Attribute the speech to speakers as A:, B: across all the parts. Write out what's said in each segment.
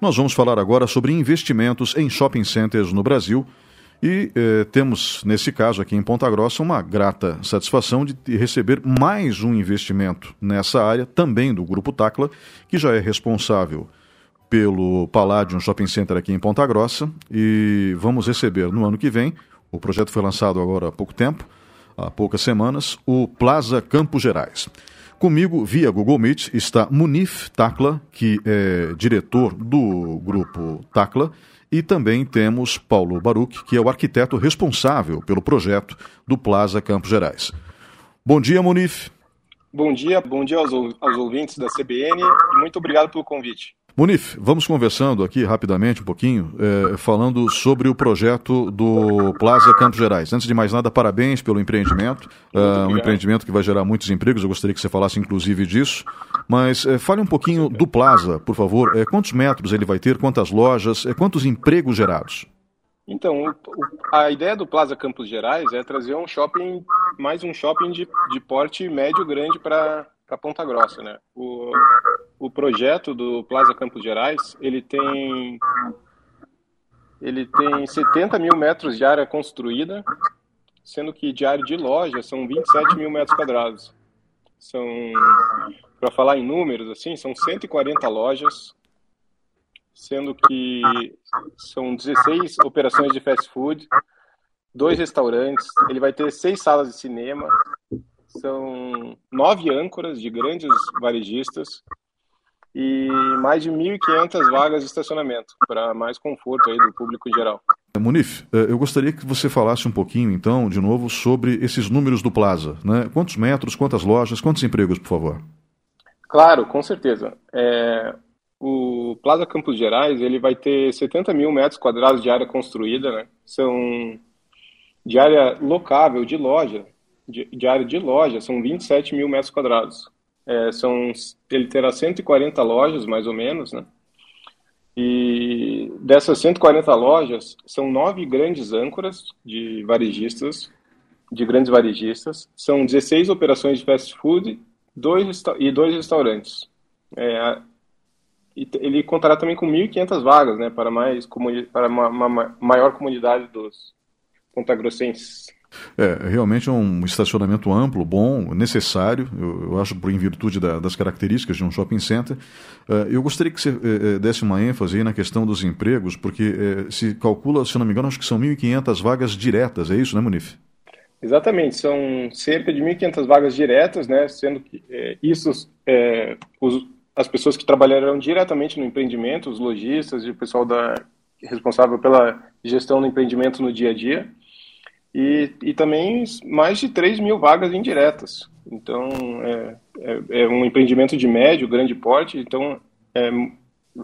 A: Nós vamos falar agora sobre investimentos em shopping centers no Brasil. E eh, temos, nesse caso aqui em Ponta Grossa, uma grata satisfação de receber mais um investimento nessa área, também do Grupo Tacla, que já é responsável pelo Palladium Shopping Center aqui em Ponta Grossa. E vamos receber no ano que vem, o projeto foi lançado agora há pouco tempo, há poucas semanas, o Plaza Campos Gerais. Comigo, via Google Meet, está Munif Takla, que é diretor do grupo Takla, e também temos Paulo Baruch, que é o arquiteto responsável pelo projeto do Plaza Campos Gerais. Bom dia, Munif.
B: Bom dia, bom dia aos, aos ouvintes da CBN e muito obrigado pelo convite.
A: Munif, vamos conversando aqui rapidamente um pouquinho, é, falando sobre o projeto do Plaza Campos Gerais. Antes de mais nada, parabéns pelo empreendimento, uh, um empreendimento que vai gerar muitos empregos, eu gostaria que você falasse inclusive disso. Mas é, fale um pouquinho do Plaza, por favor. É, quantos metros ele vai ter, quantas lojas, é, quantos empregos gerados?
B: Então, a ideia do Plaza Campos Gerais é trazer um shopping, mais um shopping de, de porte médio grande para Ponta Grossa, né? O, o projeto do Plaza Campos Gerais, ele tem ele tem 70 mil metros de área construída, sendo que de área de loja são 27 mil metros quadrados. São, para falar em números, assim, são 140 lojas, sendo que são 16 operações de fast food, dois restaurantes, ele vai ter seis salas de cinema, são nove âncoras de grandes varejistas, e mais de 1.500 vagas de estacionamento para mais conforto aí do público em geral.
A: Munif, eh, eu gostaria que você falasse um pouquinho, então, de novo, sobre esses números do Plaza. Né? Quantos metros, quantas lojas, quantos empregos, por favor?
B: Claro, com certeza. É, o Plaza Campos Gerais ele vai ter 70 mil metros quadrados de área construída, né? São de área locável, de loja, de, área de loja, são 27 mil metros quadrados. É, são, ele terá 140 lojas, mais ou menos, né? E dessas 140 lojas, são nove grandes âncoras de varejistas, de grandes varejistas, são 16 operações de fast food dois, e dois restaurantes. É, ele contará também com 1.500 vagas, né, para, mais, para uma, uma maior comunidade dos pontagrossenses.
A: É, realmente é um estacionamento amplo, bom, necessário, eu, eu acho, por em virtude da, das características de um shopping center. Uh, eu gostaria que você uh, desse uma ênfase na questão dos empregos, porque se calcula, se não me engano, acho que são 1.500 vagas diretas, é isso, né, Munif?
B: Exatamente, são cerca de 1.500 vagas diretas, né, sendo que isso, os, as pessoas que trabalharão diretamente no empreendimento, os lojistas e o pessoal da, responsável pela gestão do empreendimento no dia a dia, e, e também mais de 3 mil vagas indiretas. Então, é, é, é um empreendimento de médio, grande porte, então é,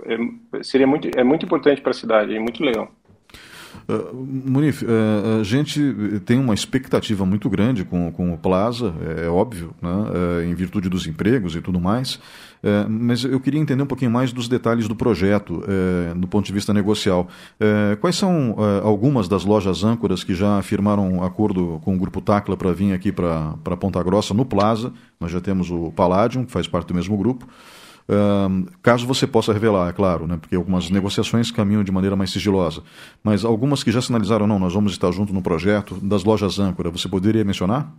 B: é, seria muito, é muito importante para a cidade, é muito legal.
A: Uh, Munif, uh, a gente tem uma expectativa muito grande com, com o Plaza, é, é óbvio, né, uh, em virtude dos empregos e tudo mais, mas eu queria entender um pouquinho mais dos detalhes do projeto, do ponto de vista negocial. quais são algumas das lojas âncoras que já firmaram acordo com o Grupo Tacla para vir aqui para Ponta Grossa no Plaza? Nós já temos o Palladium, que faz parte do mesmo grupo caso você possa revelar, é claro, né, porque algumas negociações caminham de maneira mais sigilosa, mas algumas que já sinalizaram, não, nós vamos estar junto no projeto, das lojas âncora, você poderia mencionar?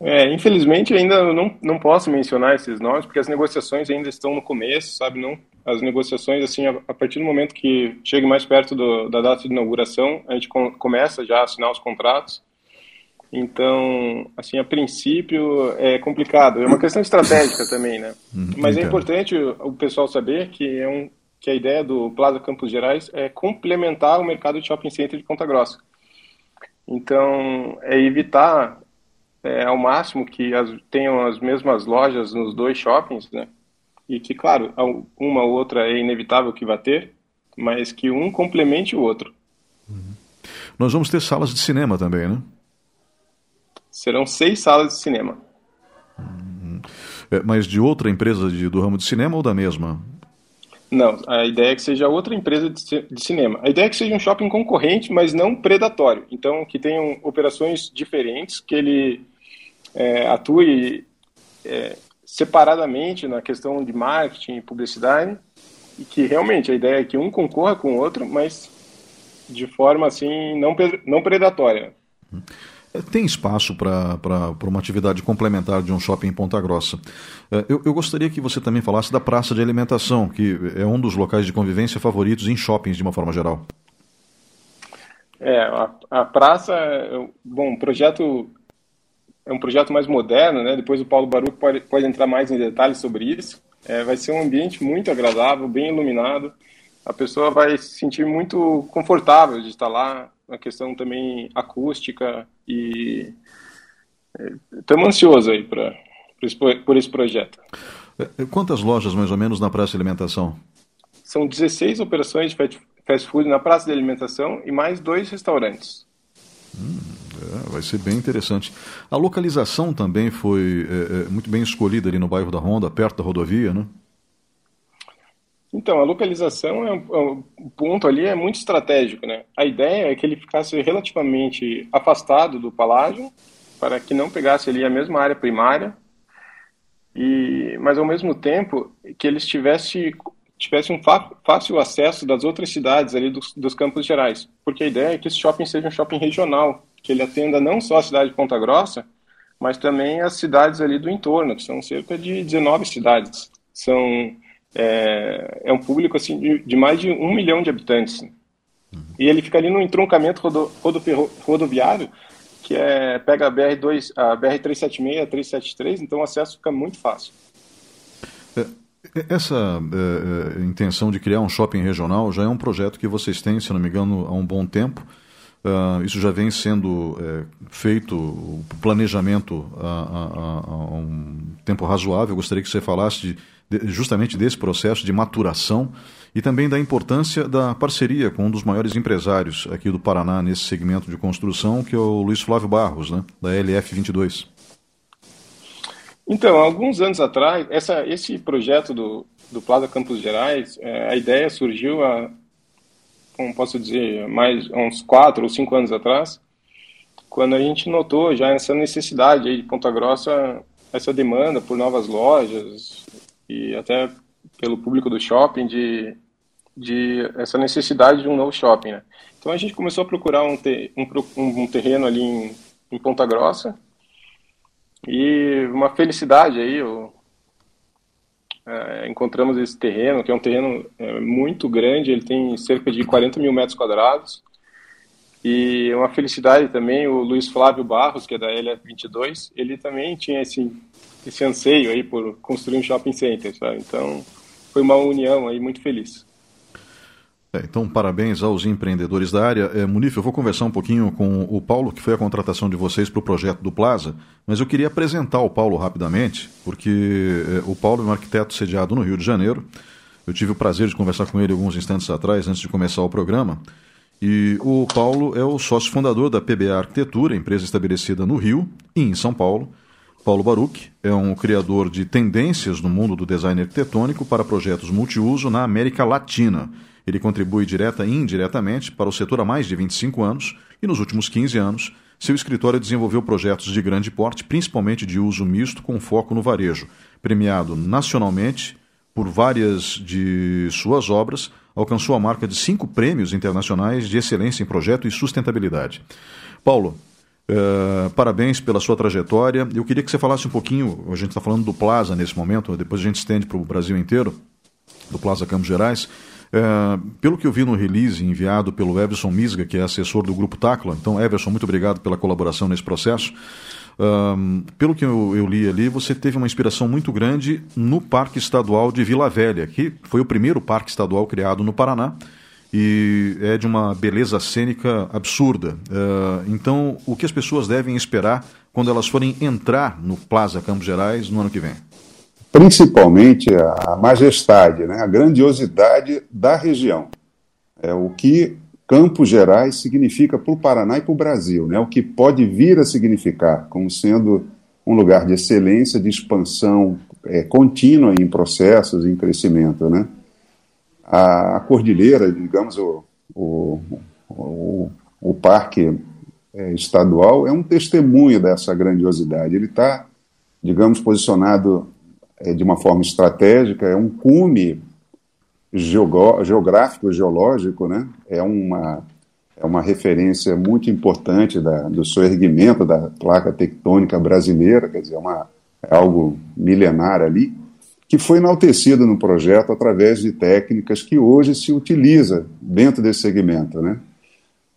B: É, infelizmente ainda não, não posso mencionar esses nomes, porque as negociações ainda estão no começo, sabe, não, as negociações, assim, a, a partir do momento que chegue mais perto do, da data de inauguração, a gente com, começa já a assinar os contratos, então, assim, a princípio é complicado. É uma questão estratégica também, né? Uhum, Mas é importante o pessoal saber que é um que a ideia do Plaza Campos Gerais é complementar o mercado de shopping center de Ponta Grossa. Então, é evitar é, ao máximo que as, tenham as mesmas lojas nos dois shoppings, né? E que, claro, uma ou outra é inevitável que vá ter, mas que um complemente o outro.
A: Uhum. Nós vamos ter salas de cinema também, né?
B: Serão seis salas de cinema.
A: Uhum. É, mas de outra empresa de, do ramo de cinema ou da mesma?
B: Não, a ideia é que seja outra empresa de, de cinema. A ideia é que seja um shopping concorrente, mas não predatório. Então, que tenham operações diferentes, que ele é, atue é, separadamente na questão de marketing e publicidade que realmente a ideia é que um concorra com o outro, mas de forma assim não, não predatória.
A: É, tem espaço para uma atividade complementar de um shopping em Ponta Grossa. É, eu, eu, gostaria que você também falasse da praça de alimentação, que é um dos locais de convivência favoritos em shoppings de uma forma geral.
B: É, a, a praça, bom, o projeto é um projeto mais moderno, né? Depois o Paulo Baruch pode, pode entrar mais em detalhes sobre isso. É, vai ser um ambiente muito agradável, bem iluminado. A pessoa vai se sentir muito confortável de estar lá. A questão também acústica e estamos é, ansiosos aí pra, por esse projeto.
A: É, quantas lojas mais ou menos na praça de alimentação?
B: São 16 operações de fast food na praça de alimentação e mais dois restaurantes.
A: Hum, é, vai ser bem interessante. A localização também foi é, é, muito bem escolhida ali no bairro da Ronda, perto da rodovia, né?
B: Então, a localização é um, é um ponto ali é muito estratégico, né? A ideia é que ele ficasse relativamente afastado do palácio, para que não pegasse ali a mesma área primária, e mas ao mesmo tempo que ele estivesse tivesse um fácil acesso das outras cidades ali dos, dos Campos Gerais, porque a ideia é que esse shopping seja um shopping regional, que ele atenda não só a cidade de Ponta Grossa, mas também as cidades ali do entorno, que são cerca de 19 cidades. São é, é um público assim de, de, mais de um milhão de habitantes. E ele fica ali no entroncamento rodo, rodo, rodoviário, que é, pega a BR-2, a BR-376, a 373, então o acesso fica muito fácil.
A: É, essa é, intenção de criar um shopping regional já é um projeto que vocês têm, se não me engano, há um bom tempo. Uh, isso já vem sendo é, feito, o planejamento há, há, há, um tempo razoável. Eu gostaria que você falasse de, justamente desse processo de maturação e também da importância da parceria com um dos maiores empresários aqui do Paraná nesse segmento de construção, que é o Luiz Flávio Barros, né, da LF22.
B: Então, alguns anos atrás, essa, esse projeto do, do Plaza Campos Gerais, é, a ideia surgiu há, como posso dizer, mais uns quatro ou cinco anos atrás, quando a gente notou já essa necessidade aí de Ponta Grossa, essa demanda por novas lojas e até pelo público do shopping de, de essa necessidade de um novo shopping. Né? Então a gente começou a procurar um, te, um, um terreno ali em, em Ponta Grossa, e uma felicidade aí, eu, é, encontramos esse terreno, que é um terreno é, muito grande, ele tem cerca de 40 mil metros quadrados. E uma felicidade também, o Luiz Flávio Barros, que é da LF22, ele também tinha esse, esse anseio aí por construir um shopping center, sabe? Então, foi uma união aí muito feliz.
A: É, então, parabéns aos empreendedores da área. É, Munif, eu vou conversar um pouquinho com o Paulo, que foi a contratação de vocês para o projeto do Plaza, mas eu queria apresentar o Paulo rapidamente, porque é, o Paulo é um arquiteto sediado no Rio de Janeiro. Eu tive o prazer de conversar com ele alguns instantes atrás, antes de começar o programa. E o Paulo é o sócio fundador da PBA Arquitetura, empresa estabelecida no Rio e em São Paulo. Paulo Baruch é um criador de tendências no mundo do design arquitetônico para projetos multiuso na América Latina ele contribui direta e indiretamente para o setor há mais de 25 anos e, nos últimos 15 anos, seu escritório desenvolveu projetos de grande porte, principalmente de uso misto, com foco no varejo. Premiado nacionalmente por várias de suas obras, alcançou a marca de cinco prêmios internacionais de excelência em projeto e sustentabilidade. Paulo, uh, parabéns pela sua trajetória. Eu queria que você falasse um pouquinho, a gente está falando do Plaza nesse momento, depois a gente estende para o Brasil inteiro, do Plaza Campos Gerais. É, pelo que eu vi no release enviado pelo Everson Misga, que é assessor do Grupo Tacla, então, Everson, muito obrigado pela colaboração nesse processo. Pelo que eu, eu, li ali, você teve uma inspiração muito grande no Parque Estadual de Vila Velha, que foi o primeiro parque estadual criado no Paraná e é de uma beleza cênica absurda. Uh, então, o que as pessoas devem esperar quando elas forem entrar no Plaza Campos Gerais no ano que vem?
C: principalmente a majestade, né, a grandiosidade da região. É o que Campos Gerais significa para o Paraná e para o Brasil, né, o que pode vir a significar como sendo um lugar de excelência, de expansão é, contínua em processos, em crescimento. Né. A, cordilheira, digamos, o, o, o, o parque é, estadual é um testemunho dessa grandiosidade. Ele está, digamos, posicionado é, de uma forma estratégica, é um cume geográfico, geológico, né? É uma é uma referência muito importante da, do soerguimento da placa tectônica brasileira, quer dizer, é uma, é algo milenar ali, que foi enaltecido no projeto através de técnicas que hoje se utiliza dentro desse segmento, né?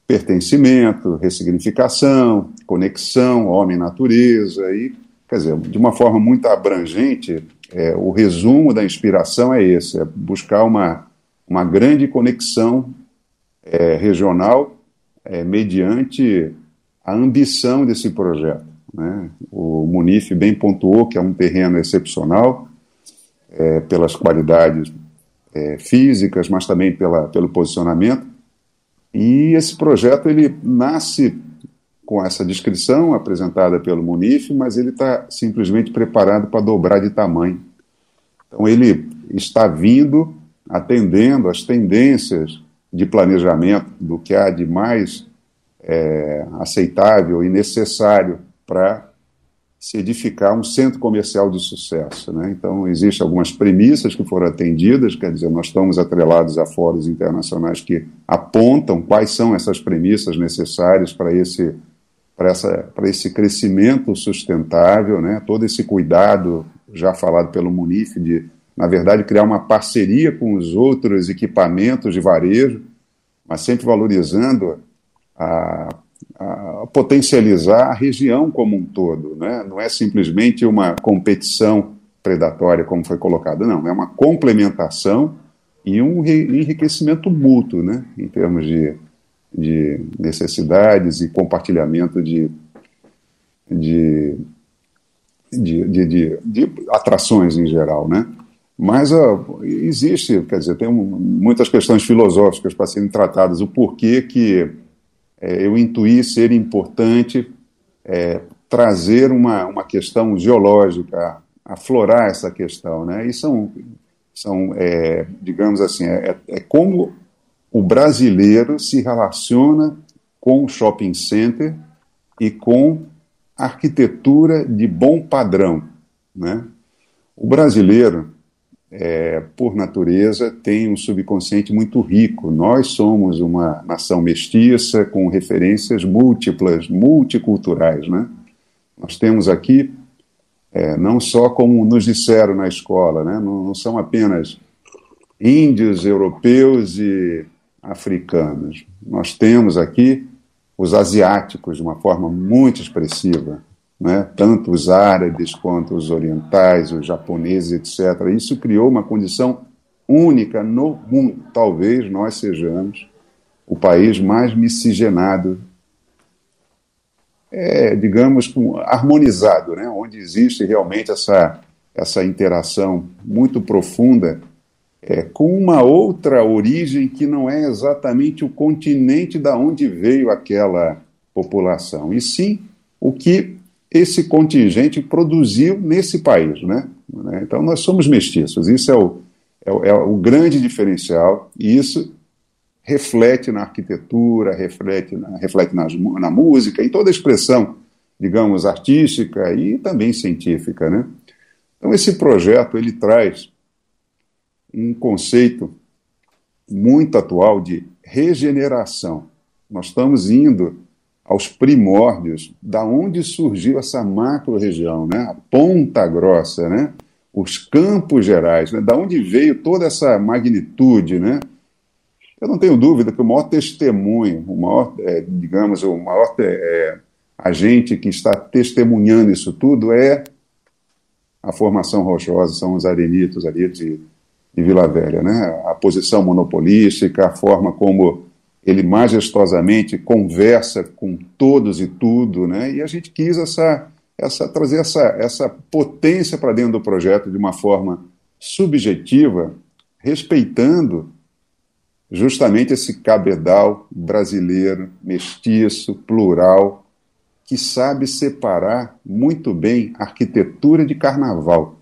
C: Pertencimento, ressignificação, conexão, homem-natureza e, quer dizer, de uma forma muito abrangente, é, o resumo da inspiração é esse, é buscar uma, uma grande conexão é, regional é, mediante a ambição desse projeto. Né? O Munif bem pontuou que é um terreno excepcional é, pelas qualidades é, físicas, mas também pela, pelo posicionamento. E esse projeto ele nasce com essa descrição apresentada pelo Munif, mas ele está simplesmente preparado para dobrar de tamanho. Então ele está vindo atendendo às tendências de planejamento do que há de mais é, aceitável e necessário para se edificar um centro comercial de sucesso. Né? Então, existem algumas premissas que foram atendidas, quer dizer, nós estamos atrelados a fóruns internacionais que apontam quais são essas premissas necessárias para esse, essa, esse crescimento sustentável, né? todo esse cuidado já falado pelo Munif de na verdade, criar uma parceria com os outros equipamentos de varejo, mas sempre valorizando a, a potencializar a região como um todo. Né? Não é simplesmente uma competição predatória, como foi colocado, não. É uma complementação e um enriquecimento mútuo, né? em termos de, de necessidades e compartilhamento de, de, de, de, de atrações em geral. Né? Mas uh, existe, quer dizer, tem um, muitas questões filosóficas para serem tratadas. O porquê que é, eu intuí ser importante é, trazer uma, uma questão geológica, aflorar essa questão. Né? E são, são é, digamos assim, é, é como o brasileiro se relaciona com o shopping center e com arquitetura de bom padrão. Né? O brasileiro, é, por natureza, tem um subconsciente muito rico. Nós somos uma nação mestiça com referências múltiplas, multiculturais. Né? Nós temos aqui, é, não só como nos disseram na escola, né? não, não são apenas índios, europeus e africanos. Nós temos aqui os asiáticos de uma forma muito expressiva né? tanto os árabes quanto os orientais, os japoneses, etc. Isso criou uma condição única no mundo. Talvez nós sejamos o país mais miscigenado, é, digamos, harmonizado, né? onde existe realmente essa, essa interação muito profunda é, com uma outra origem que não é exatamente o continente da onde veio aquela população, e sim o que esse contingente produziu nesse país. Né? Então, nós somos mestiços, isso é o, é é o grande diferencial, e isso reflete na arquitetura, reflete na, reflete na, na música, em toda a expressão, digamos, artística e também científica. Né? Então, esse projeto ele traz um conceito muito atual de regeneração. Nós estamos indo aos primórdios, da onde surgiu essa macro-região, né? a Ponta Grossa, né? os Campos Gerais, né? da onde veio toda essa magnitude. Né? Eu não tenho dúvida que o maior testemunho, o maior, é, digamos, o maior é, agente que está testemunhando isso tudo é a formação rochosa, são os arenitos ali de, de Vila Velha, né? a posição monopolística, a forma como ele majestosamente conversa com todos e tudo, né? E a gente quis essa, essa trazer essa, essa potência para dentro do projeto de uma forma subjetiva, respeitando justamente esse cabedal brasileiro, mestiço, plural, que sabe separar muito bem arquitetura de carnaval,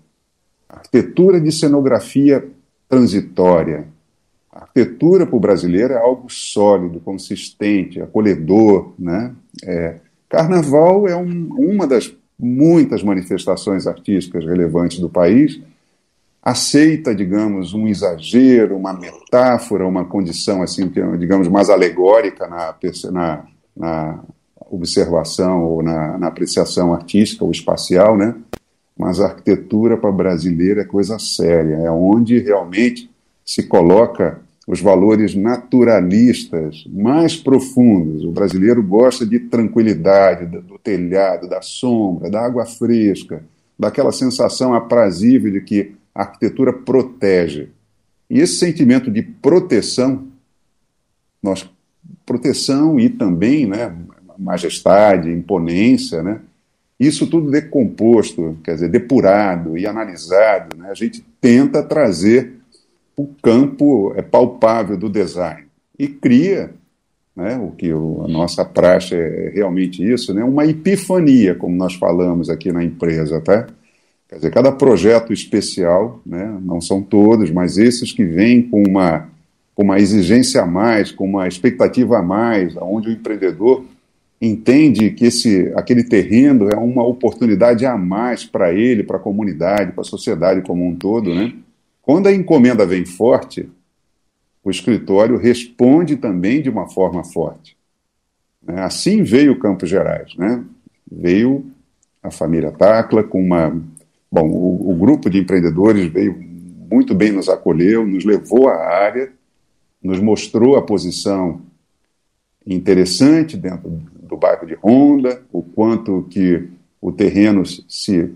C: arquitetura de cenografia transitória, arquitetura para o brasileiro é algo sólido, consistente, acolhedor. Né? É, carnaval é um, uma das muitas manifestações artísticas relevantes do país aceita, digamos, um exagero, uma metáfora, uma condição assim, digamos, mais alegórica na, na, na observação ou na, na, apreciação artística ou espacial, né? Mas a arquitetura para brasileiro é coisa séria, é onde realmente se coloca os valores naturalistas mais profundos. O brasileiro gosta de tranquilidade, do telhado, da sombra, da água fresca, daquela sensação aprazível de que a arquitetura protege. E esse sentimento de proteção, nós, proteção e também né, majestade, imponência, né, isso tudo decomposto, quer dizer, depurado e analisado, né, a gente tenta trazer o campo é palpável do design e cria né, o que o, a nossa praxe é realmente isso, né, uma epifania, como nós falamos aqui na empresa, tá? Quer dizer, cada projeto especial, né, não são todos, mas esses que vêm com uma, com uma exigência a mais, com uma expectativa a mais, onde o empreendedor entende que esse, aquele terreno é uma oportunidade a mais para ele, para a comunidade, para a sociedade como um todo, né? Quando a encomenda vem forte, o escritório responde também de uma forma forte. Né? Assim veio Campos Gerais. Né? Veio a família Tacla com uma. Bom, o, o, grupo de empreendedores veio muito bem, nos acolheu, nos levou à área, nos mostrou a posição interessante dentro do bairro de Honda, o quanto que o terreno se,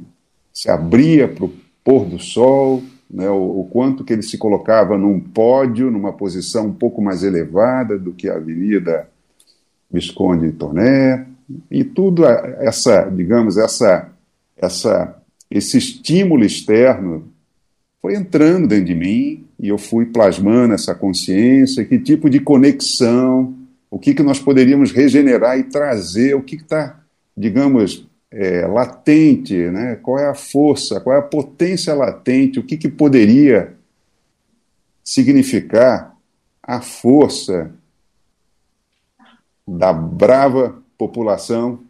C: se abria para o pôr do sol, né, o, o, quanto que ele se colocava num pódio, numa posição um pouco mais elevada do que a Avenida Visconde Torné, e tudo essa, digamos, essa, essa, esse estímulo externo foi entrando dentro de mim e eu fui plasmando essa consciência, que tipo de conexão, o que, que nós poderíamos regenerar e trazer, o que está, digamos, é, latente, né? qual é a força, qual é a potência latente, o que, que poderia significar a força da brava população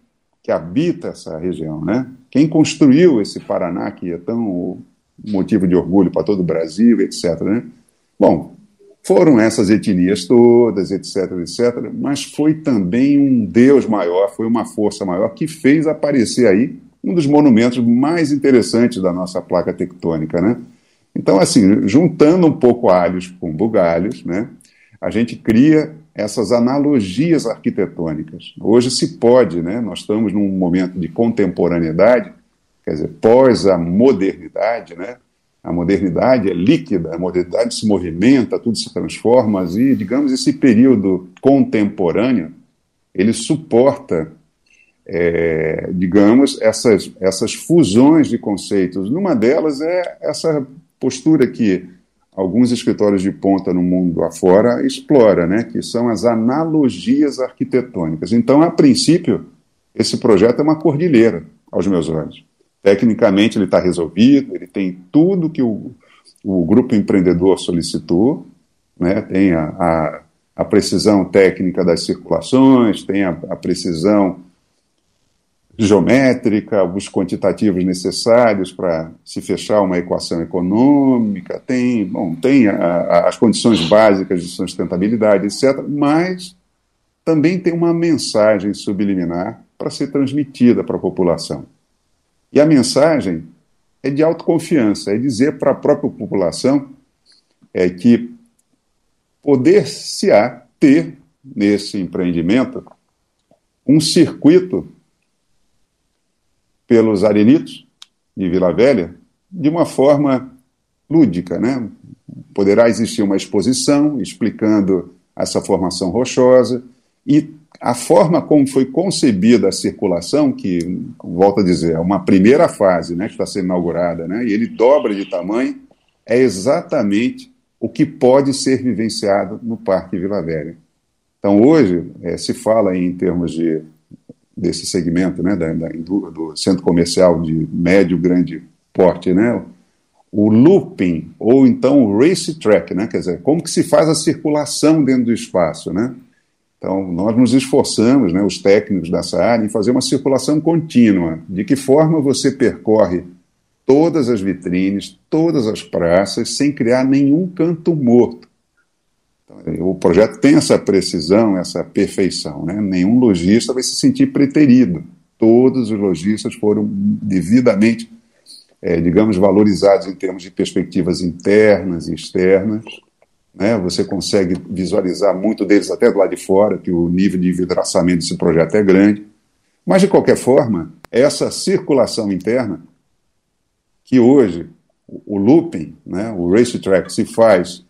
C: que habita essa região, né? Quem construiu esse Paraná que é tão motivo de orgulho para todo o Brasil, etc. Né? Bom, foram essas etnias todas, etc, etc, mas foi também um Deus maior, foi uma força maior que fez aparecer aí um dos monumentos mais interessantes da nossa placa tectônica, né? Então, assim, juntando um pouco alhos com bugalhos, né, a gente cria essas analogias arquitetônicas. Hoje se pode, né, nós estamos num momento de contemporaneidade, quer dizer, pós a modernidade, né, a modernidade é líquida, a modernidade se movimenta, tudo se transforma, e, digamos, esse período contemporâneo, ele suporta, é, digamos, essas, essas fusões de conceitos. Numa delas é essa postura que alguns escritórios de ponta no mundo afora explora, né, que são as analogias arquitetônicas. Então, a princípio, esse projeto é uma cordilheira, aos meus olhos. Tecnicamente ele está resolvido, ele tem tudo que o, o grupo empreendedor solicitou, né? tem a, a, a precisão técnica das circulações, tem a, a precisão geométrica, os quantitativos necessários para se fechar uma equação econômica, tem, bom, tem a, a, as condições básicas de sustentabilidade, etc., mas também tem uma mensagem subliminar para ser transmitida para a população. E a mensagem é de autoconfiança, é dizer para a própria população é que poder-se-á ter nesse empreendimento um circuito pelos arenitos de Vila Velha de uma forma lúdica, né? Poderá existir uma exposição explicando essa formação rochosa e a forma como foi concebida a circulação, que, volto a dizer, é uma primeira fase né, que está sendo inaugurada, né, e ele dobra de tamanho, é exatamente o que pode ser vivenciado no Parque Vila Velha. Então, hoje, é, se fala em termos de, desse segmento né, da, da, do, centro comercial de médio, grande porte, né, o looping, ou então o race track, né, quer dizer, como que se faz a circulação dentro do espaço, né? Então, nós nos esforçamos, né, os técnicos dessa área, em fazer uma circulação contínua. De que forma você percorre todas as vitrines, todas as praças, sem criar nenhum canto morto. Então, o projeto tem essa precisão, essa perfeição. Né? Nenhum lojista vai se sentir preterido. Todos os lojistas foram devidamente, é, digamos, valorizados em termos de perspectivas internas e externas. Né? Você consegue visualizar muito deles até do lado de fora, que o nível de vidraçamento desse projeto é grande. Mas, de qualquer forma, essa circulação interna que hoje o looping, né, o racetrack, se faz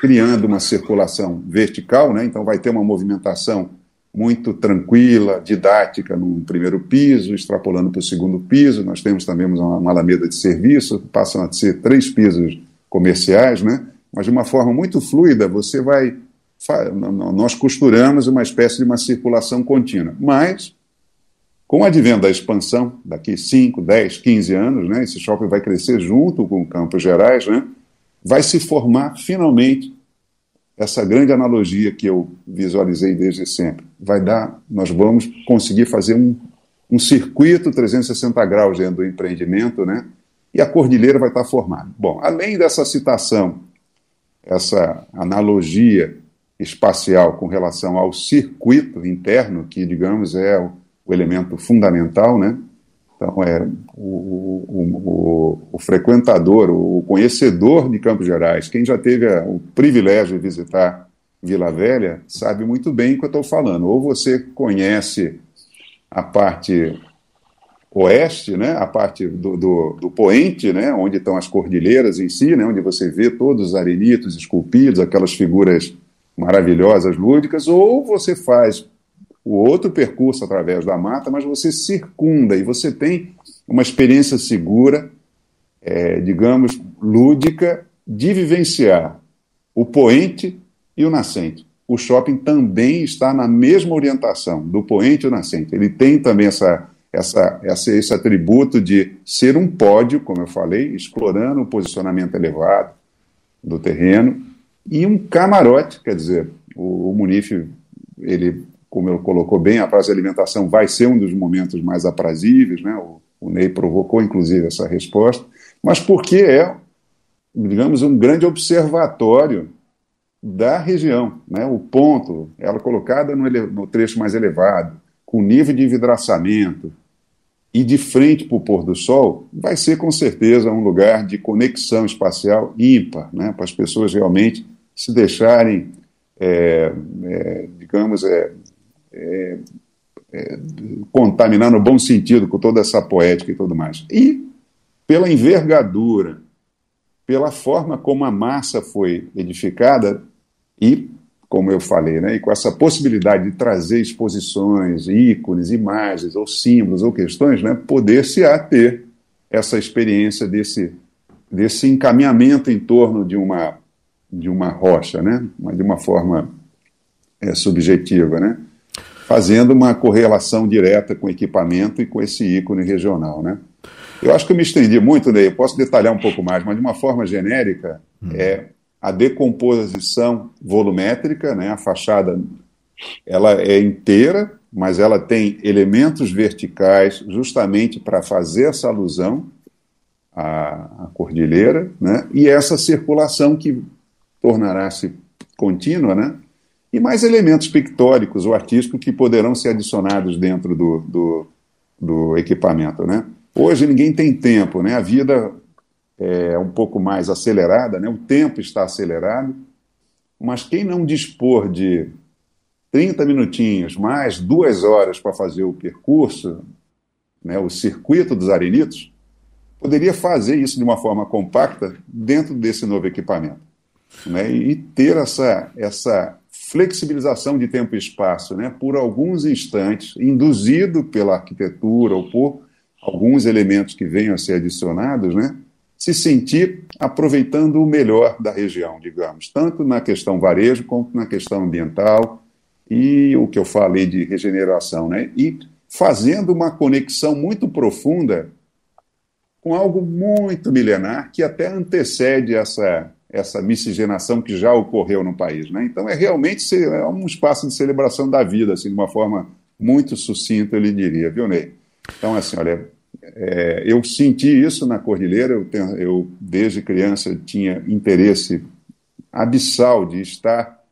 C: criando uma circulação vertical, né, então vai ter uma movimentação muito tranquila, didática no primeiro piso, extrapolando para o segundo piso. Nós temos também uma, alameda de serviço, passam a ser três pisos comerciais, né? Mas de uma forma muito fluida, você vai. Nós costuramos uma espécie de uma circulação contínua. Mas com o advento da expansão, daqui 5, 10, 15 anos, né, esse shopping vai crescer junto com o Campos Gerais, né, vai se formar finalmente essa grande analogia que eu visualizei desde sempre. Vai dar, nós vamos conseguir fazer um, um circuito 360 graus dentro do empreendimento, né, e a cordilheira vai estar formada. Bom, além dessa citação, essa analogia espacial com relação ao circuito interno, que, digamos, é o o elemento fundamental, né? Então, é o, o, o, frequentador, o conhecedor de Campos Gerais, quem já teve o privilégio de visitar Vila Velha, sabe muito bem o que eu estou falando. Ou você conhece a parte oeste, né, a parte do, do, do, poente, né, onde estão as cordilheiras em si, né, onde você vê todos os arenitos esculpidos, aquelas figuras maravilhosas, lúdicas, ou você faz o outro percurso através da mata, mas você circunda e você tem uma experiência segura, é, digamos, lúdica, de vivenciar o poente e o nascente. O shopping também está na mesma orientação do poente e o nascente. Ele tem também essa, essa, essa, esse atributo de ser um pódio, como eu falei, explorando o posicionamento elevado do terreno, e um camarote, quer dizer, o, o Munif ele como ele colocou bem, a praça de alimentação vai ser um dos momentos mais aprazíveis, né? o, o Ney provocou inclusive essa resposta, mas porque é, digamos, um grande observatório da região, né? o ponto, ela colocada no, no trecho mais elevado, com nível de vidraçamento e de frente para o pôr do sol, vai ser com certeza um lugar de conexão espacial ímpar, né? para as pessoas realmente se deixarem, é, é, digamos, é, é, é, contaminar no bom sentido com toda essa poética e tudo mais. E pela envergadura, pela forma como a massa foi edificada e, como eu falei, né, e com essa possibilidade de trazer exposições, ícones, imagens, ou símbolos, ou questões, né, poder-se a ter essa experiência desse, desse encaminhamento em torno de uma, de uma rocha, né, de uma forma é, subjetiva, né? fazendo uma correlação direta com o equipamento e com esse ícone regional. Né? Eu acho que eu me estendi muito, Ney, eu posso detalhar um pouco mais, mas de uma forma genérica, hum. é a decomposição volumétrica, né? a fachada ela é inteira, mas ela tem elementos verticais justamente para fazer essa alusão à, à cordilheira, né? e essa circulação que tornará-se contínua, né? e mais elementos pictóricos ou artísticos que poderão ser adicionados dentro do, do, do equipamento. Né? Hoje ninguém tem tempo, né? a vida é um pouco mais acelerada, né? o tempo está acelerado, mas quem não dispor de 30 minutinhos, mais duas horas para fazer o percurso, né, o circuito dos arenitos, poderia fazer isso de uma forma compacta dentro desse novo equipamento. Né, e ter essa, essa flexibilização de tempo e espaço, né, por alguns instantes, induzido pela arquitetura ou por alguns elementos que venham a ser adicionados, né, se sentir aproveitando o melhor da região, digamos, tanto na questão varejo quanto na questão ambiental e o que eu falei de regeneração, né, e fazendo uma conexão muito profunda com algo muito milenar que até antecede essa essa miscigenação que já ocorreu no país. Né? Então, é realmente é um espaço de celebração da vida, assim, de uma forma muito sucinta, eu lhe diria, viu, Ney? Então, assim, olha, é, eu senti isso na Cordilheira, eu, tenho, eu desde criança tinha interesse abissal de estar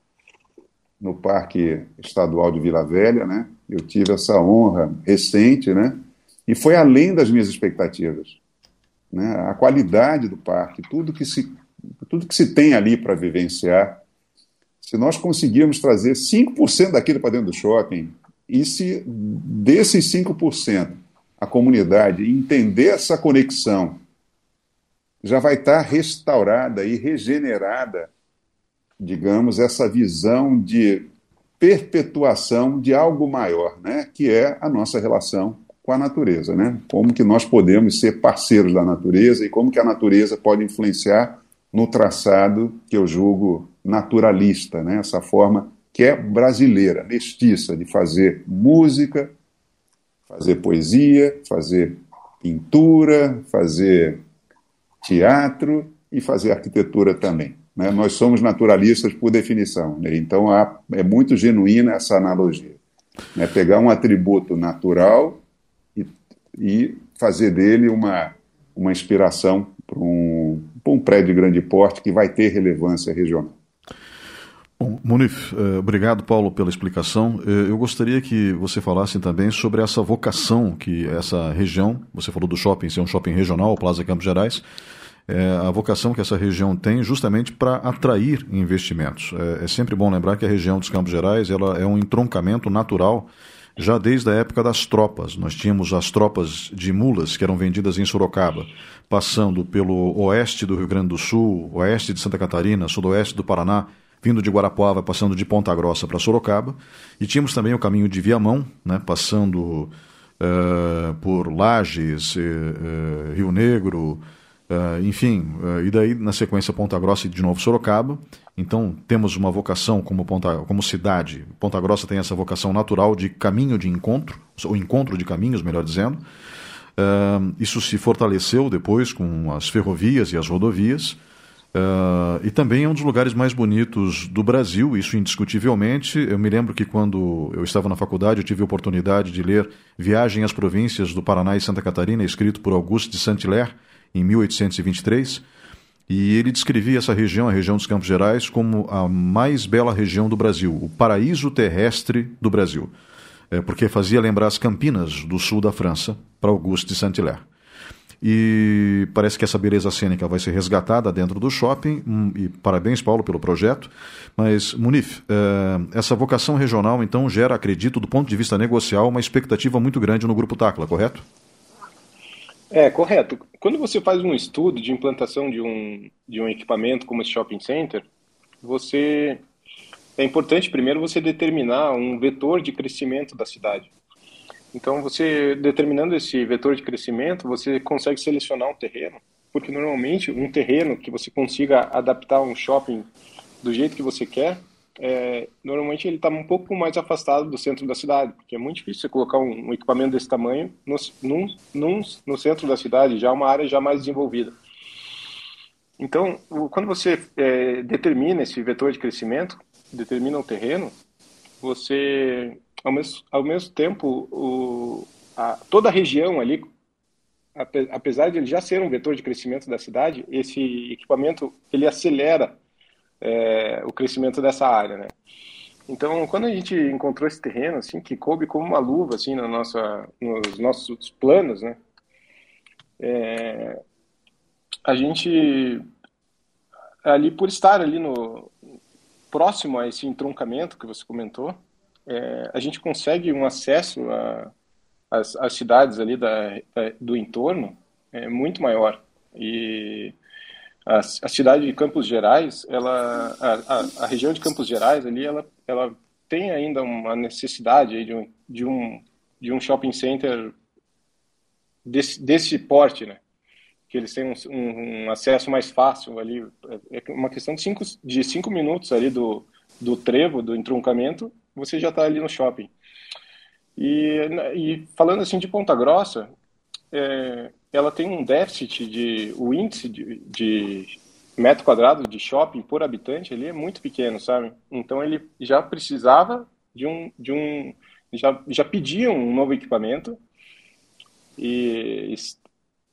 C: no Parque Estadual de Vila Velha, né? Eu tive essa honra recente, né? E foi além das minhas expectativas. Né? A qualidade do parque, tudo que se, tudo que se tem ali para vivenciar, se nós conseguirmos trazer 5% daquilo para dentro do shopping, e se desses 5% a comunidade entender essa conexão, já vai estar restaurada e regenerada, digamos, essa visão de perpetuação de algo maior, né? que é a nossa relação com a natureza, né? Como que nós podemos ser parceiros da natureza e como que a natureza pode influenciar no traçado que eu julgo naturalista, né? Essa forma que é brasileira, mestiça, de fazer música, fazer poesia, fazer pintura, fazer teatro e fazer arquitetura também. Né? Nós somos naturalistas por definição, né? então há, é muito genuína essa analogia. Né? Pegar um atributo natural e, e fazer dele uma, uma inspiração para um, um prédio de grande porte que vai ter relevância regional.
A: Bom, Munif, eh, obrigado, Paulo, pela explicação. Eh, eu gostaria que você falasse também sobre essa vocação que essa região, você falou do shopping, ser um shopping regional, Plaza Campos Gerais, é a vocação que essa região tem justamente para atrair investimentos. É, é, sempre bom lembrar que a região dos Campos Gerais ela é um entroncamento natural já desde a época das tropas. Nós tínhamos as tropas de mulas que eram vendidas em Sorocaba, passando pelo oeste do Rio Grande do Sul, oeste de Santa Catarina, sudoeste do Paraná, vindo de Guarapuava, passando de Ponta Grossa para Sorocaba. E tínhamos também o caminho de Viamão, né, passando uh, por Lages, uh, uh, Rio Negro, enfim, e daí na sequência Ponta Grossa e de novo Sorocaba. Então temos uma vocação como, Ponta, como cidade. Ponta Grossa tem essa vocação natural de caminho de encontro, ou encontro de caminhos, melhor dizendo. isso se fortaleceu depois com as ferrovias e as rodovias. Uh, e também é um dos lugares mais bonitos do Brasil, isso indiscutivelmente. Eu me lembro que quando eu estava na faculdade eu tive a oportunidade de ler Viagem às Províncias do Paraná e Santa Catarina, escrito por Auguste de Saint-Hilaire, em 1823. E ele descrevia essa região, a região dos Campos Gerais, como a mais bela região do Brasil, o paraíso terrestre do Brasil, é, porque fazia lembrar as Campinas do sul da França para Auguste de Saint-Hilaire. E parece que essa beleza cênica vai ser resgatada dentro do shopping. Hum, e parabéns, Paulo, pelo projeto. Mas, Munif, eh, essa vocação regional, então, gera, acredito, do ponto de vista negocial, uma expectativa muito grande no Grupo Tacla, correto?
B: É, correto. Quando você faz um estudo de implantação de um, de um equipamento como esse shopping center, você é importante primeiro você determinar um vetor de crescimento da cidade. Então, você determinando esse vetor de crescimento, você consegue selecionar um terreno, porque normalmente um terreno que você consiga adaptar um shopping do jeito que você quer, é, normalmente ele está um pouco mais afastado do centro da cidade, porque é muito difícil você colocar um, um equipamento desse tamanho no, num, num, no centro da cidade, já uma área já mais desenvolvida. Então, quando você é, determina esse vetor de crescimento, determina o terreno, você ao mesmo, ao mesmo tempo, o, a, toda a região ali, apesar de ele já ser um vetor de crescimento da cidade, esse equipamento ele acelera é, o crescimento dessa área, né? Então, quando a gente encontrou esse terreno, assim, que coube como uma luva, assim, na nossa, nos nossos planos, né? É, a gente, ali por estar ali no próximo a esse entroncamento que você comentou, é, a gente consegue um acesso às cidades ali da, da, do entorno é muito maior. E a, a cidade de Campos Gerais, ela, a, a, a, região de Campos Gerais ali, ela, ela tem ainda uma necessidade de um, de um, de um shopping center desse, desse porte, né? Que eles têm um, um, um acesso mais fácil ali. É, é uma questão de cinco, de cinco minutos ali do, do trevo, do entroncamento, você já está ali no shopping. E, e, falando assim de Ponta Grossa, é, ela tem um déficit de o índice de, de, metro quadrado de shopping por habitante ali é muito pequeno, sabe? Então ele já precisava de um de um já já pedia um novo equipamento e,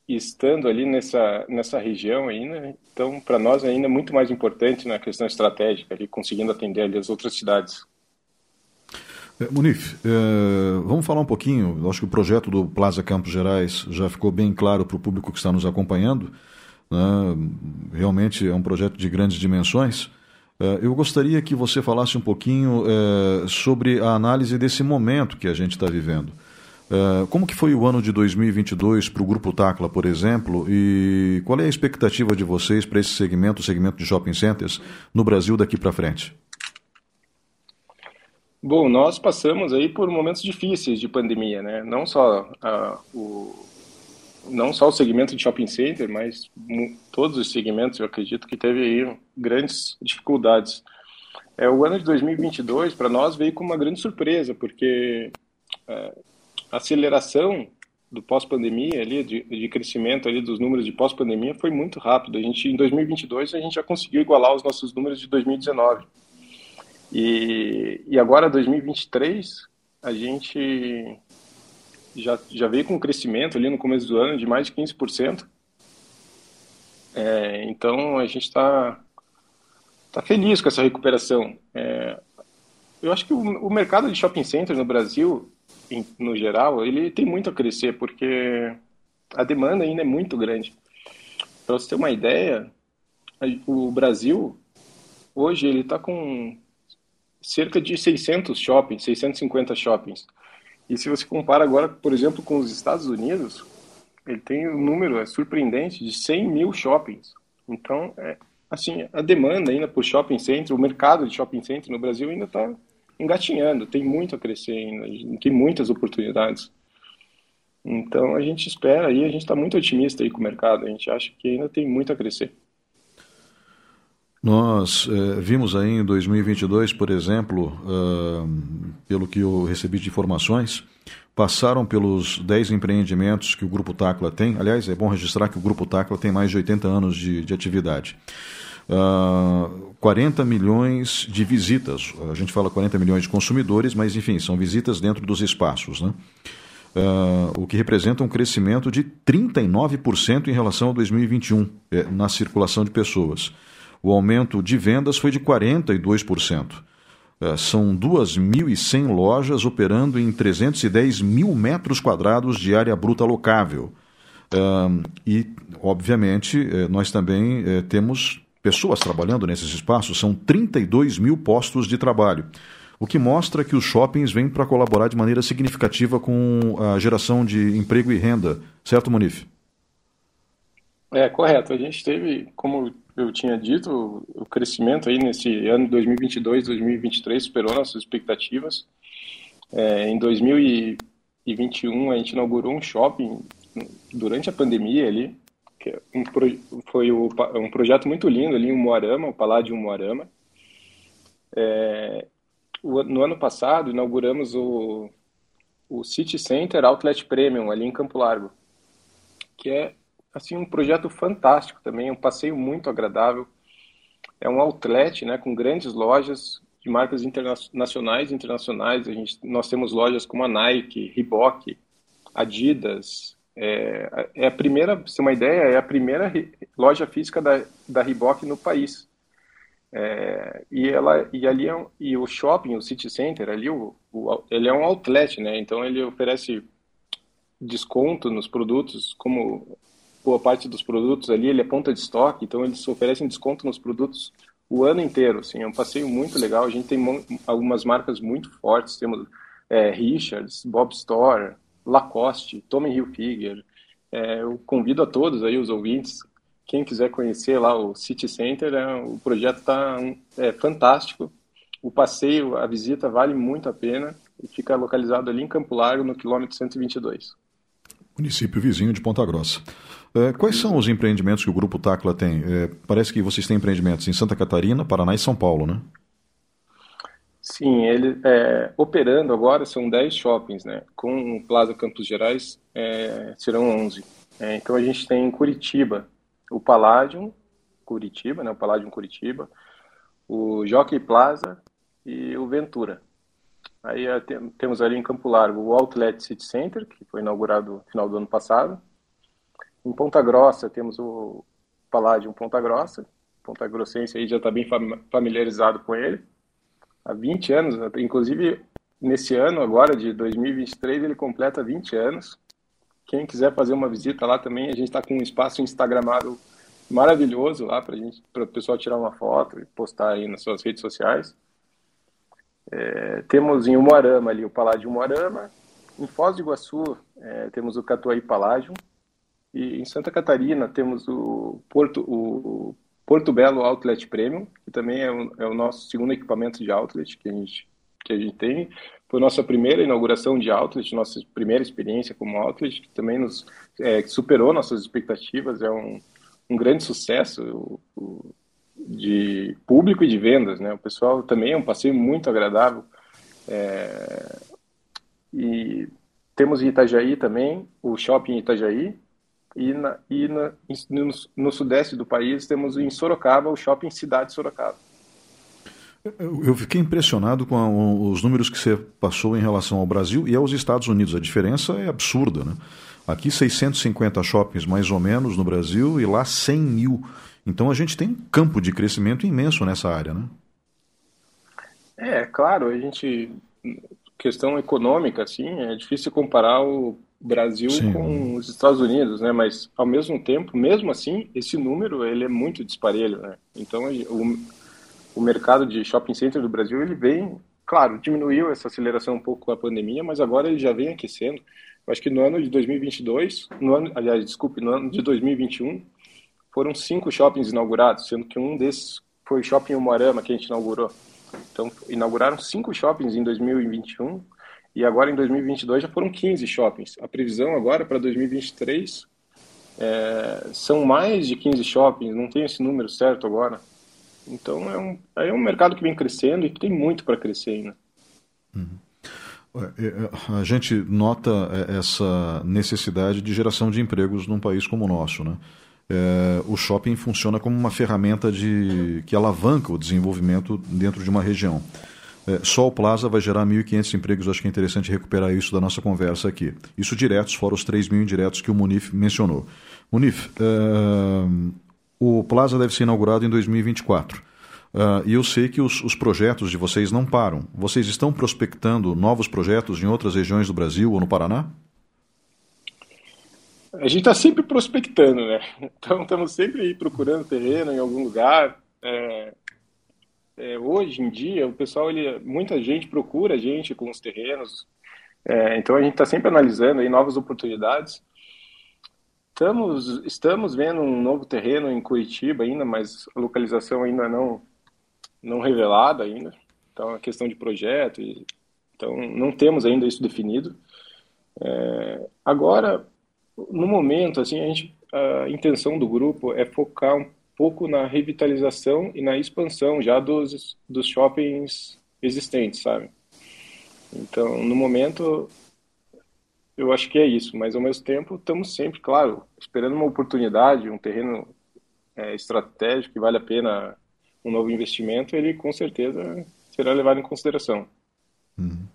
B: estando ali nessa, nessa região ainda, então para nós ainda é muito mais importante na questão estratégica, ali, conseguindo atender ali as outras cidades.
A: É, Munif, é, vamos falar um pouquinho. Acho que o projeto do Plaza Campos Gerais já ficou bem claro para o público que está nos acompanhando. Né? Realmente é um projeto de grandes dimensões. É, eu gostaria que você falasse um pouquinho sobre a análise desse momento que a gente está vivendo. Como que foi o ano de 2022 para o Grupo Tacla, por exemplo, e qual é a expectativa de vocês para esse segmento, o segmento de shopping centers, no Brasil daqui para frente?
B: Bom, nós passamos aí por momentos difíceis de pandemia, né? Não só uh, o não só o segmento de shopping center, mas todos os segmentos, eu acredito que teve aí grandes dificuldades. É o ano de 2022 para nós veio com uma grande surpresa, porque uh, a aceleração do pós-pandemia ali de, de, crescimento ali dos números de pós-pandemia foi muito rápido. A gente em 2022 a gente já conseguiu igualar os nossos números de 2019. E, e agora, 2023, a gente já, já veio com um crescimento ali no começo do ano de mais de 15%. É, então, a gente está tá feliz com essa recuperação. É, eu acho que o, o, mercado de shopping centers no Brasil, em, no geral, ele tem muito a crescer, porque a demanda ainda é muito grande. Para você ter uma ideia, o Brasil, hoje, ele está com cerca de 600 shoppings, 650 shoppings. E se você compara agora, por exemplo, com os Estados Unidos, ele tem um número é surpreendente de 100 mil shoppings. Então, é, assim, a demanda ainda por shopping center, o mercado de shopping center no Brasil ainda está engatinhando, tem muito a crescer ainda, tem muitas oportunidades. Então, a gente espera e a gente está muito otimista aí com o mercado, a gente acha que ainda tem muito a crescer.
A: Nós eh, vimos aí em 2022, por exemplo, uh, pelo que eu recebi de informações, passaram pelos 10 empreendimentos que o Grupo Tacla tem. Aliás, é bom registrar que o Grupo Tacla tem mais de 80 anos de, de atividade. Uh, 40 milhões de visitas. A gente fala 40 milhões de consumidores, mas enfim, são visitas dentro dos espaços. Né? Uh, o que representa um crescimento de 39% em relação a 2021 eh, na circulação de pessoas. O aumento de vendas foi de 42%. É, são 2.100 lojas operando em 310 mil metros quadrados de área bruta locável. E, obviamente, é, nós também é, temos pessoas trabalhando nesses espaços, são 32 mil postos de trabalho, o que mostra que os shoppings vêm para colaborar de maneira significativa com a geração de emprego e renda, certo, Monif?
B: É, correto. A gente teve, como eu tinha dito, o crescimento aí nesse ano 2022, 2023 superou nossas expectativas. É, em 2021 a gente inaugurou um shopping durante a pandemia ali, que é um foi o, um projeto muito lindo ali em Moarama, o Paládio Moarama. É, no ano passado inauguramos o, o City Center Outlet Premium ali em Campo Largo, que é assim um projeto fantástico também, um passeio muito agradável. É um outlet, né, com grandes lojas de marcas internacionais internacionais. A gente, nós temos lojas como a Nike, Reebok, Adidas. É, é a primeira, pra uma ideia, é a primeira loja física da, da Reebok no país. É, e ela e ali é um, e o shopping, o city center ali, o, o, ele é um outlet, né? Então ele oferece desconto nos produtos, como boa parte dos produtos ali, ele é ponta de estoque, então eles oferecem desconto nos produtos o ano inteiro, assim, é um passeio muito legal, a gente tem algumas marcas muito fortes, temos é, Richards, Bob Store, Lacoste, Tommy Hilfiger, é, eu convido a todos aí, os ouvintes, quem quiser conhecer lá o City Center, é, o projeto está é, fantástico, o passeio, a visita vale muito a pena e fica localizado ali em Campo Largo, no quilômetro 122.
A: Município vizinho de Ponta Grossa. É, quais são os empreendimentos que o Grupo Tacla tem? É, parece que vocês têm empreendimentos em Santa Catarina, Paraná e São Paulo, né?
B: Sim, ele é, operando agora são 10 shoppings, né? Com o Plaza Campos Gerais é, serão 11. É, então a gente tem em Curitiba o Palladium Curitiba, né? O Palladium Curitiba, o Jockey Plaza e o Ventura. Aí é, temos ali em Campo Largo o Outlet City Center, que foi inaugurado no final do ano passado. Em Ponta Grossa temos o Palladium Ponta Grossa. Ponta Grossense aí já está bem familiarizado com ele. Há 20 anos, inclusive nesse ano agora de 2023 ele completa 20 anos. Quem quiser fazer uma visita lá também, a gente está com um espaço instagramado maravilhoso lá para gente, para o pessoal tirar uma foto e postar aí nas suas redes sociais. É, temos em Umuarama ali o Paládio Umuarama. Em Foz do Iguaçu é, temos o Catuaí Paládio. E em Santa Catarina temos o Porto, o Porto Belo Outlet Premium, que também é o, é o nosso segundo equipamento de outlet que a gente, que a gente tem. Foi nossa primeira inauguração de outlet, nossa primeira experiência como outlet, que também nos é, superou nossas expectativas. É um, um grande sucesso o, o, de público e de vendas, né? O pessoal também é um passeio muito agradável. É, e temos em Itajaí também, o shopping Itajaí, e, na, e na, no, no, sudeste do país temos em Sorocaba o shopping Cidade Sorocaba.
A: Eu fiquei impressionado com a, os números que você passou em relação ao Brasil e aos Estados Unidos. A diferença é absurda, né? Aqui 650 shoppings mais ou menos no Brasil e lá 100 mil. Então a gente tem um campo de crescimento imenso nessa área, né?
B: É, claro, a gente questão econômica, assim, é difícil comparar o Brasil Sim. com os Estados Unidos, né? Mas ao mesmo tempo, mesmo assim, esse número ele é muito disparelho, né? Então o, o mercado de shopping center do Brasil ele vem, claro, diminuiu essa aceleração um pouco com a pandemia, mas agora ele já vem aquecendo. Eu acho que no ano de 2022, no ano, aliás, desculpe, no ano de 2021 foram cinco shoppings inaugurados, sendo que um desses foi o Shopping Umuarama que a gente inaugurou. Então inauguraram cinco shoppings em 2021 e agora em 2022 já foram 15 shoppings. A previsão agora para 2023 é, são mais de 15 shoppings, não tem esse número certo agora. Então é um, é um mercado que vem crescendo e que tem muito para crescer ainda.
A: Uhum. É, é, a gente nota é, essa necessidade de geração de empregos num país como o nosso. Né? É, o shopping funciona como uma ferramenta de, que alavanca o desenvolvimento dentro de uma região. É, só o Plaza vai gerar 1.500 empregos, acho que é interessante recuperar isso da nossa conversa aqui. Isso diretos, fora os 3 mil indiretos que o Munif mencionou. Munif, é, o Plaza deve ser inaugurado em 2024. Uh, é, e eu sei que os, os, projetos de vocês não param. Vocês estão prospectando novos projetos em outras regiões do Brasil ou no Paraná?
B: A gente está sempre prospectando, né? Então estamos sempre procurando terreno em algum lugar. É, é, hoje em dia o pessoal ele muita gente procura a gente com os terrenos. É, então a gente está sempre analisando aí novas oportunidades. Estamos estamos vendo um novo terreno em Curitiba ainda mas a localização ainda não não revelada ainda. Então é questão de projeto e, então não temos ainda isso definido. É, agora no momento assim a gente a intenção do grupo é focar um pouco na revitalização e na expansão já dos, dos shoppings existentes, sabe? Então, no momento, eu acho que é isso, mas ao mesmo tempo estamos sempre, claro, esperando uma oportunidade, um terreno é, estratégico que vale a pena um novo investimento, ele com certeza será levado em consideração.
A: Uhum.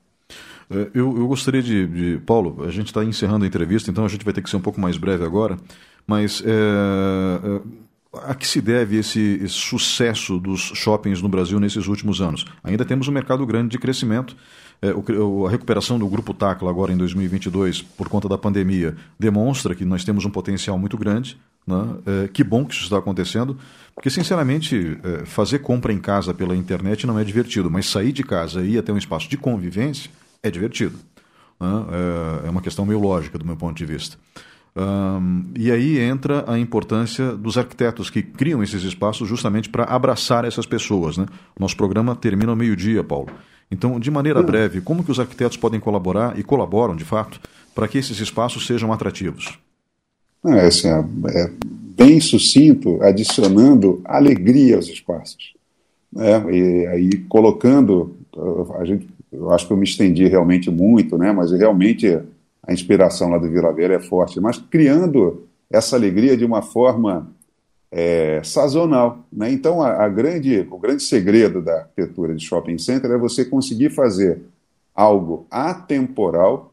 A: É, eu, eu, gostaria de, de, Paulo, a gente está encerrando a entrevista, então a gente vai ter que ser um pouco mais breve agora, mas é, é a que se deve esse, sucesso dos shoppings no Brasil nesses últimos anos? Ainda temos um mercado grande de crescimento. É, o, a recuperação do Grupo Tacla agora em 2022, por conta da pandemia, demonstra que nós temos um potencial muito grande. Né? É, que bom que isso está acontecendo, porque, sinceramente, é, fazer compra em casa pela internet não é divertido, mas sair de casa e ir até um espaço de convivência é divertido. Né? É, é uma questão meio lógica, do meu ponto de vista. Um, e aí entra a importância dos arquitetos que criam esses espaços justamente para abraçar essas pessoas. Né? Nosso programa termina ao meio-dia, Paulo. Então, de maneira breve, como que os arquitetos podem colaborar e colaboram, de fato, para que esses espaços sejam atrativos?
C: É, assim, é, é bem sucinto, adicionando alegria aos espaços. Né? E aí colocando, a gente, eu acho que eu me estendi realmente muito, né? mas realmente a inspiração lá do Vila Velha é forte, mas criando essa alegria de uma forma é, sazonal. Né? Então, a, a, grande, o grande segredo da arquitetura de shopping center é você conseguir fazer algo atemporal,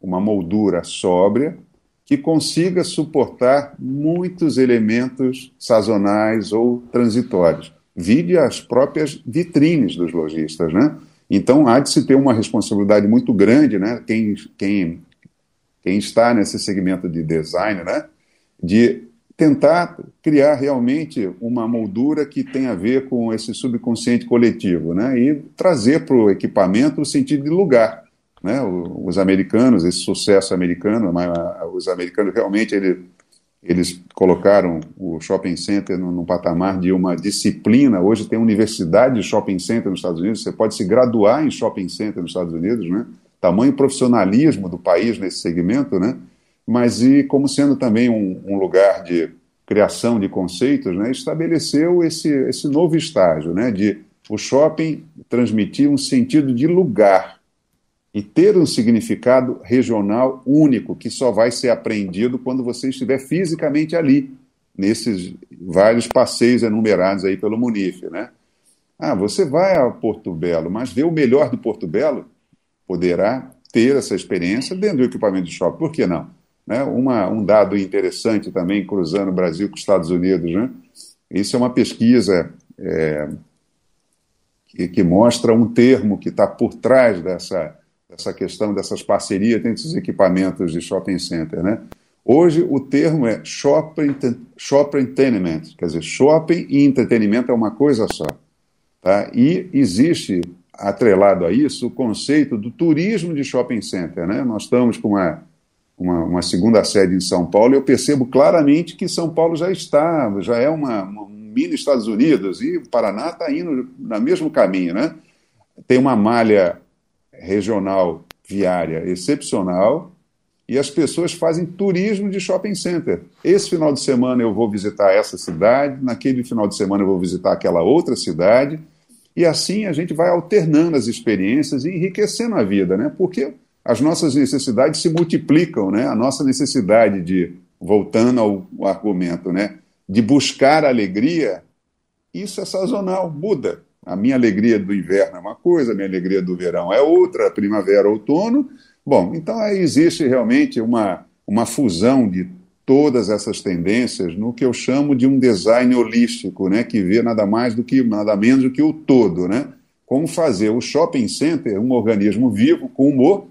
C: uma moldura sóbria, que consiga suportar muitos elementos sazonais ou transitórios. Vide as próprias vitrines dos lojistas, né? Então há de se ter uma responsabilidade muito grande, né? Quem, quem, quem está nesse segmento de design, né? De tentar criar realmente uma moldura que tenha a ver com esse subconsciente coletivo, né? E trazer para o equipamento o sentido de lugar, né? Os americanos, esse sucesso americano, os americanos realmente eles, eles colocaram o shopping center num, patamar de uma disciplina. Hoje tem universidade de shopping center nos Estados Unidos. Você pode se graduar em shopping center nos Estados Unidos, né? Tamanho profissionalismo do país nesse segmento, né? mas e como sendo também um, um lugar de criação de conceitos, né, estabeleceu esse, esse novo estágio, né, de o shopping transmitir um sentido de lugar e ter um significado regional único, que só vai ser aprendido quando você estiver fisicamente ali, nesses vários passeios enumerados aí pelo Munif, né? Ah, você vai a Porto Belo, mas ver o melhor do Porto Belo poderá ter essa experiência dentro do equipamento de shopping. Por que não? Né? Uma, um dado interessante também, cruzando o Brasil com os Estados Unidos, né? isso é uma pesquisa é, que, que, mostra um termo que está por trás dessa, dessa questão, dessas parcerias entre os equipamentos de shopping center. Né? Hoje o termo é shopping, shopping entertainment, quer dizer, shopping e entretenimento é uma coisa só. Tá? E existe, atrelado a isso, o conceito do turismo de shopping center. Né? Nós estamos com uma uma, uma, segunda sede em São Paulo, eu percebo claramente que São Paulo já está, já é uma, uma um mini Estados Unidos e o Paraná está indo no mesmo caminho, né? Tem uma malha regional viária excepcional e as pessoas fazem turismo de shopping center. Esse final de semana eu vou visitar essa cidade, naquele final de semana eu vou visitar aquela outra cidade e assim a gente vai alternando as experiências e enriquecendo a vida, né? Porque as nossas necessidades se multiplicam, né? A nossa necessidade de, voltando ao argumento, né? De buscar alegria, isso é sazonal, muda. A minha alegria do inverno é uma coisa, a minha alegria do verão é outra, primavera, outono. Bom, então aí existe realmente uma, uma fusão de todas essas tendências no que eu chamo de um design holístico, né? Que vê nada mais do que nada menos do que o todo, né? Como fazer o shopping center um organismo vivo com humor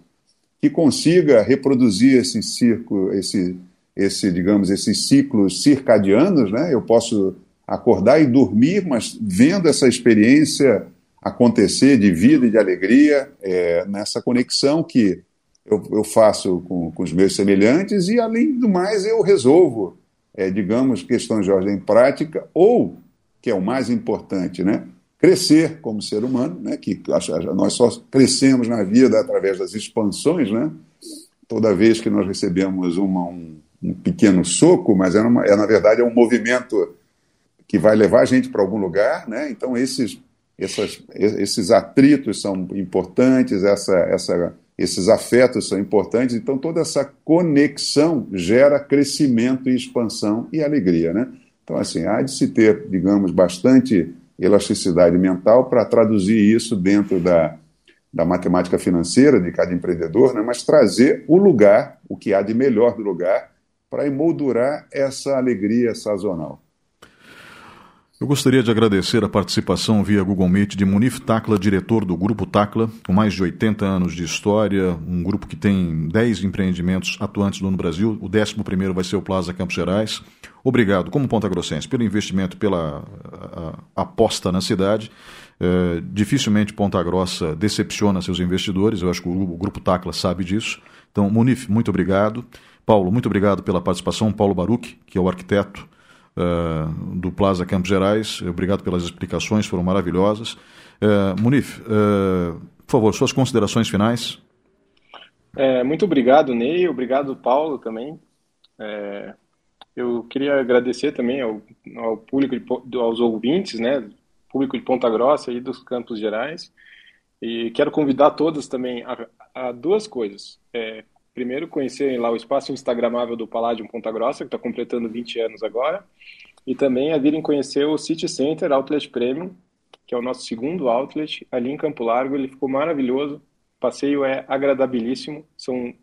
C: que consiga reproduzir esse círculo, esse, esse, digamos, esses ciclos circadianos, né? Eu posso acordar e dormir, mas vendo essa experiência acontecer de vida e de alegria, é, nessa conexão que eu, eu faço com, com, os meus semelhantes e, além do mais, eu resolvo, é, digamos, questões de ordem prática ou, que é o mais importante, né? crescer como ser humano, né, que nós só crescemos na vida através das expansões, né? Toda vez que nós recebemos uma, um, um, pequeno soco, mas é, uma, é, na verdade é um movimento que vai levar a gente para algum lugar, né? Então esses essas, esses atritos são importantes, essa, essa, esses afetos são importantes, então toda essa conexão gera crescimento e expansão e alegria, né? Então assim há de se ter, digamos, bastante elasticidade mental para traduzir isso dentro da, da matemática financeira de cada empreendedor, né, mas trazer o lugar, o que há de melhor do lugar, para emoldurar essa alegria sazonal.
A: Eu gostaria de agradecer a participação via Google Meet de Munif Tacla, diretor do Grupo Tacla, com mais de 80 anos de história, um grupo que tem 10 empreendimentos atuantes no Brasil, o 11 vai ser o Plaza Campos Gerais. Obrigado, como Ponta Grossense, pelo investimento, pela a, a aposta na cidade. É, dificilmente Ponta Grossa decepciona seus investidores, eu acho que o, o Grupo Tacla sabe disso. Então, Munif, muito obrigado. Paulo, muito obrigado pela participação. Paulo Baruch, que é o arquiteto uh, do Plaza Campos Gerais. Obrigado pelas explicações, foram maravilhosas. Uh, Munif, uh, por favor, suas considerações finais.
B: É, muito obrigado, Ney. Obrigado, Paulo, também. É, eu queria agradecer também ao, ao público, de, aos ouvintes, né, público de Ponta Grossa e dos Campos Gerais. E quero convidar todos também a, a duas coisas. É, primeiro, conhecerem lá o espaço instagramável do Paládio Ponta Grossa, que está completando 20 anos agora, e também a virem conhecer o City Center Outlet Premium, que é o nosso segundo outlet ali em Campo Largo. Ele ficou maravilhoso. passeio é agradabilíssimo. São,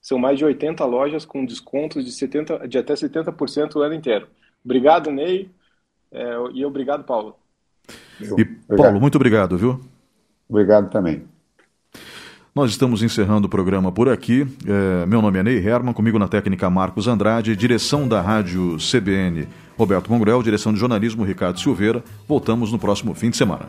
B: são mais de 80 lojas com descontos de, 70, de até 70% o ano inteiro. Obrigado, Ney. É, e obrigado, Paulo.
A: E, Paulo, muito obrigado, viu?
C: Obrigado também.
A: Nós estamos encerrando o programa por aqui. É, meu nome é Ney Herman, comigo na técnica Marcos Andrade, direção da rádio CBN Roberto Mongrel, direção de jornalismo Ricardo Silveira. Voltamos no próximo fim de semana.